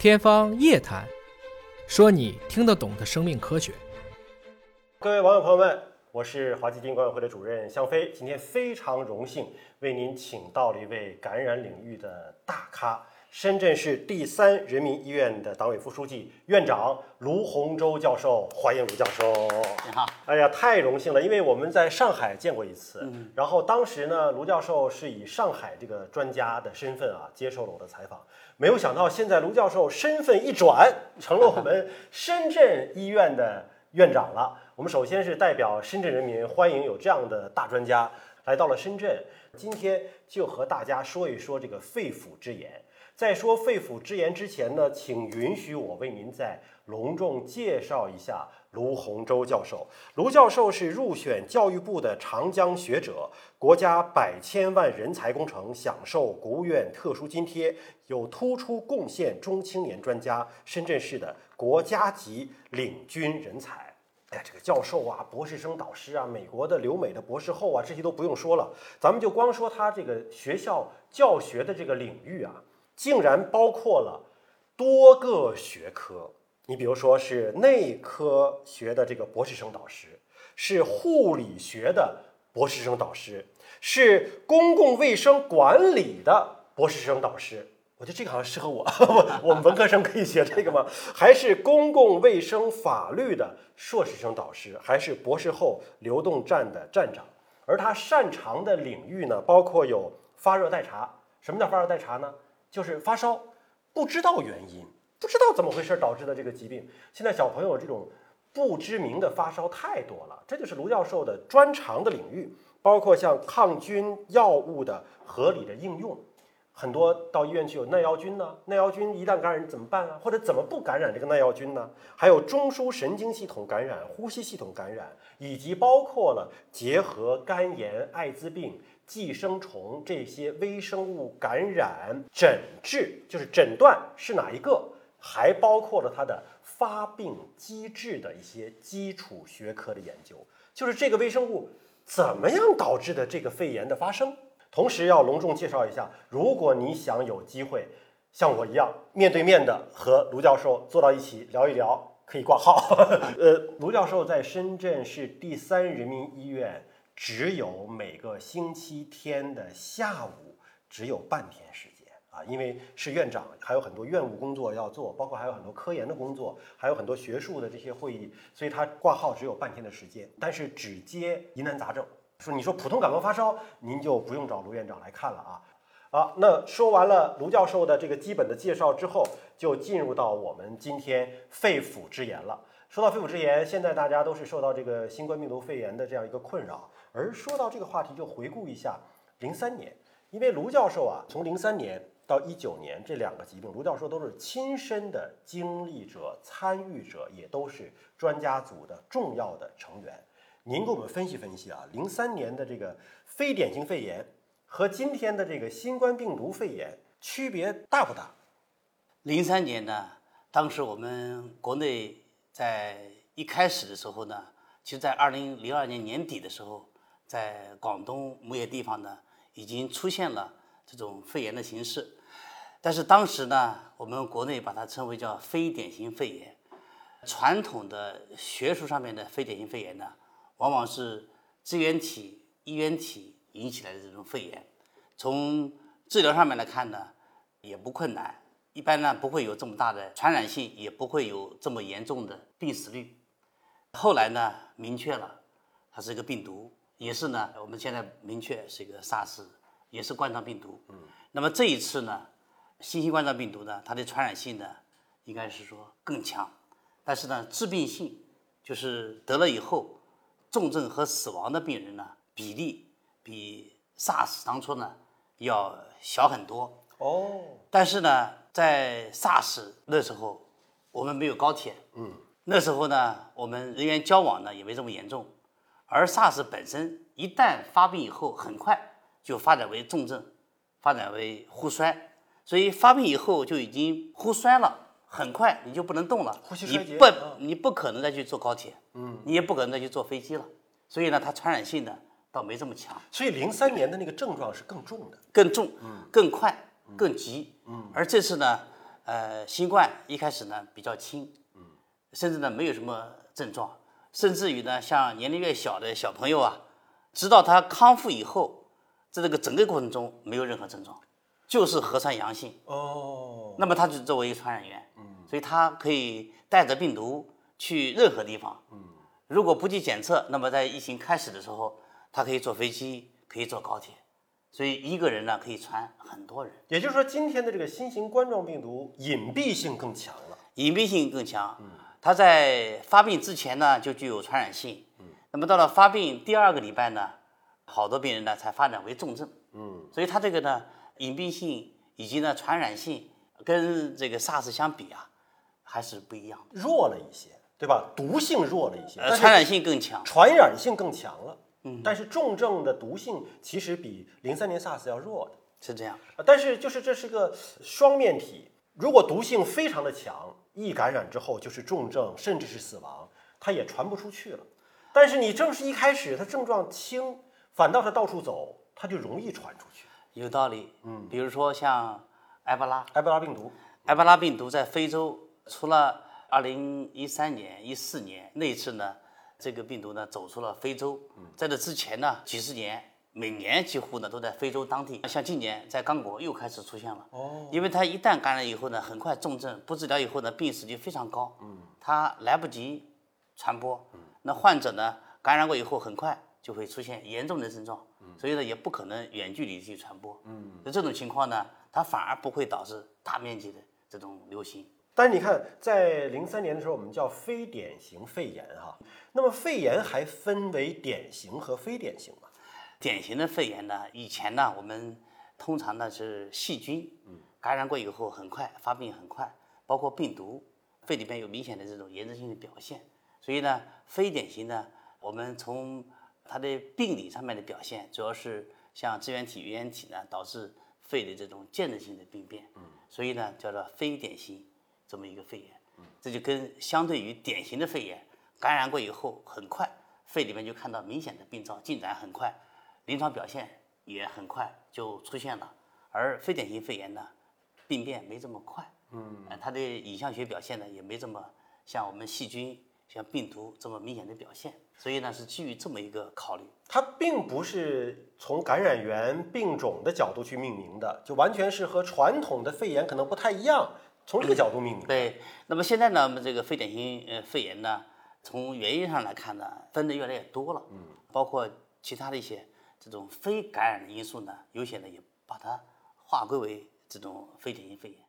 天方夜谭，说你听得懂的生命科学。各位网友朋友们，我是华基金管委会的主任向飞，今天非常荣幸为您请到了一位感染领域的大咖。深圳市第三人民医院的党委副书记、院长卢洪洲教授，欢迎卢教授。你好，哎呀，太荣幸了，因为我们在上海见过一次，然后当时呢，卢教授是以上海这个专家的身份啊，接受了我的采访。没有想到，现在卢教授身份一转，成了我们深圳医院的院长了。我们首先是代表深圳人民欢迎有这样的大专家来到了深圳，今天就和大家说一说这个肺腑之言。在说肺腑之言之前呢，请允许我为您再隆重介绍一下卢洪洲教授。卢教授是入选教育部的长江学者，国家百千万人才工程享受国务院特殊津贴，有突出贡献中青年专家，深圳市的国家级领军人才。哎呀，这个教授啊，博士生导师啊，美国的留美的博士后啊，这些都不用说了，咱们就光说他这个学校教学的这个领域啊。竟然包括了多个学科，你比如说是内科学的这个博士生导师，是护理学的博士生导师，是公共卫生管理的博士生导师。我觉得这个好像适合我，我们文科生可以学这个吗？还是公共卫生法律的硕士生导师，还是博士后流动站的站长？而他擅长的领域呢，包括有发热代查。什么叫发热代查呢？就是发烧，不知道原因，不知道怎么回事导致的这个疾病。现在小朋友这种不知名的发烧太多了，这就是卢教授的专长的领域，包括像抗菌药物的合理的应用。很多到医院去有耐药菌呢，耐药菌一旦感染怎么办啊？或者怎么不感染这个耐药菌呢？还有中枢神经系统感染、呼吸系统感染，以及包括了结核、肝炎、艾滋病。寄生虫这些微生物感染诊治，就是诊断是哪一个，还包括了它的发病机制的一些基础学科的研究，就是这个微生物怎么样导致的这个肺炎的发生。同时要隆重介绍一下，如果你想有机会像我一样面对面的和卢教授坐到一起聊一聊，可以挂号。呃，卢教授在深圳市第三人民医院。只有每个星期天的下午，只有半天时间啊，因为是院长，还有很多院务工作要做，包括还有很多科研的工作，还有很多学术的这些会议，所以他挂号只有半天的时间。但是只接疑难杂症，说你说普通感冒发烧，您就不用找卢院长来看了啊。好，那说完了卢教授的这个基本的介绍之后，就进入到我们今天肺腑之言了。说到肺腑之言，现在大家都是受到这个新冠病毒肺炎的这样一个困扰。而说到这个话题，就回顾一下零三年，因为卢教授啊，从零三年到一九年这两个疾病，卢教授都是亲身的经历者、参与者，也都是专家组的重要的成员。您给我们分析分析啊，零三年的这个非典型肺炎和今天的这个新冠病毒肺炎区别大不大？零三年呢，当时我们国内在一开始的时候呢，其实在二零零二年年底的时候。在广东某些地方呢，已经出现了这种肺炎的形式，但是当时呢，我们国内把它称为叫非典型肺炎。传统的学术上面的非典型肺炎呢，往往是支原体、衣原体引起来的这种肺炎。从治疗上面来看呢，也不困难，一般呢不会有这么大的传染性，也不会有这么严重的病死率。后来呢，明确了它是一个病毒。也是呢，我们现在明确是一个 SARS，也是冠状病毒。嗯，那么这一次呢，新型冠状病毒呢，它的传染性呢，应该是说更强，但是呢，致病性就是得了以后，重症和死亡的病人呢，比例比 SARS 当初呢要小很多。哦，但是呢，在 SARS 那时候，我们没有高铁。嗯，那时候呢，我们人员交往呢也没这么严重。而 SARS 本身一旦发病以后，很快就发展为重症，发展为呼衰，所以发病以后就已经呼衰了，很快你就不能动了，呼吸衰竭，你不你不可能再去坐高铁，嗯，你也不可能再去坐飞机了，所以呢，它传染性呢倒没这么强。所以零三年的那个症状是更重的，更重，嗯，更快，更急，嗯，而这次呢，呃，新冠一开始呢比较轻，嗯，甚至呢没有什么症状，甚至于呢，像年龄越小的小朋友啊，直到他康复以后，在这个整个过程中没有任何症状，就是核酸阳性，哦，那么他就作为一个传染源，嗯，所以他可以带着病毒去任何地方，嗯，如果不去检测，那么在疫情开始的时候，他可以坐飞机，可以坐高铁，所以一个人呢可以传很多人，也就是说，今天的这个新型冠状病毒隐蔽性更强了。隐蔽性更强，它在发病之前呢就具有传染性，嗯那么到了发病第二个礼拜呢，好多病人呢才发展为重症，嗯，所以它这个呢隐蔽性以及呢传染性跟这个 SARS 相比啊，还是不一样的，弱了一些，对吧？毒性弱了一些，呃，但传染性更强。传染性更强了。嗯，但是重症的毒性其实比零三年 SARS 要弱的。是这样，啊但是就是这是个双面体，如果毒性非常的强，一感染之后就是重症，甚至是死亡，它也传不出去了。但是你正是一开始它症状轻，反倒是到处走，它就容易传出去。有道理。嗯，比如说像埃博拉，埃博拉病毒，埃博拉病毒在非洲，除了二零一三年、一四年那一次呢，这个病毒呢走出了非洲，在这之前呢，几十年每年几乎呢都在非洲当地。像今年在刚果又开始出现了，哦，因为它一旦感染以后呢，很快重症，不治疗以后呢，病死率非常高，嗯，它来不及传播，嗯那患者呢感染过以后很快就会出现严重的症状，所以呢也不可能远距离去传播，嗯，那这种情况呢，它反而不会导致大面积的这种流行。但是你看，在零三年的时候，我们叫非典型肺炎哈。那么肺炎还分为典型和非典型吗？典型的肺炎呢，以前呢，我们通常呢是细菌，感染过以后很快发病很快，包括病毒，肺里边有明显的这种炎症性的表现。所以呢，非典型呢，我们从它的病理上面的表现，主要是像支原体、原原体呢，导致肺的这种间质性的病变。所以呢，叫做非典型这么一个肺炎。这就跟相对于典型的肺炎，感染过以后很快，肺里面就看到明显的病灶，进展很快，临床表现也很快就出现了。而非典型肺炎呢，病变没这么快，嗯，它的影像学表现呢也没这么像我们细菌、像病毒这么明显的表现。所以呢，是基于这么一个考虑。它并不是从感染源、病种的角度去命名的，就完全是和传统的肺炎可能不太一样，从这个角度命名。对，那么现在呢，我们这个非典型呃肺炎呢，从原因上来看呢，分的越来越多了，嗯，包括其他的一些这种非感染的因素呢，有些呢也把它划归为这种非典型肺炎。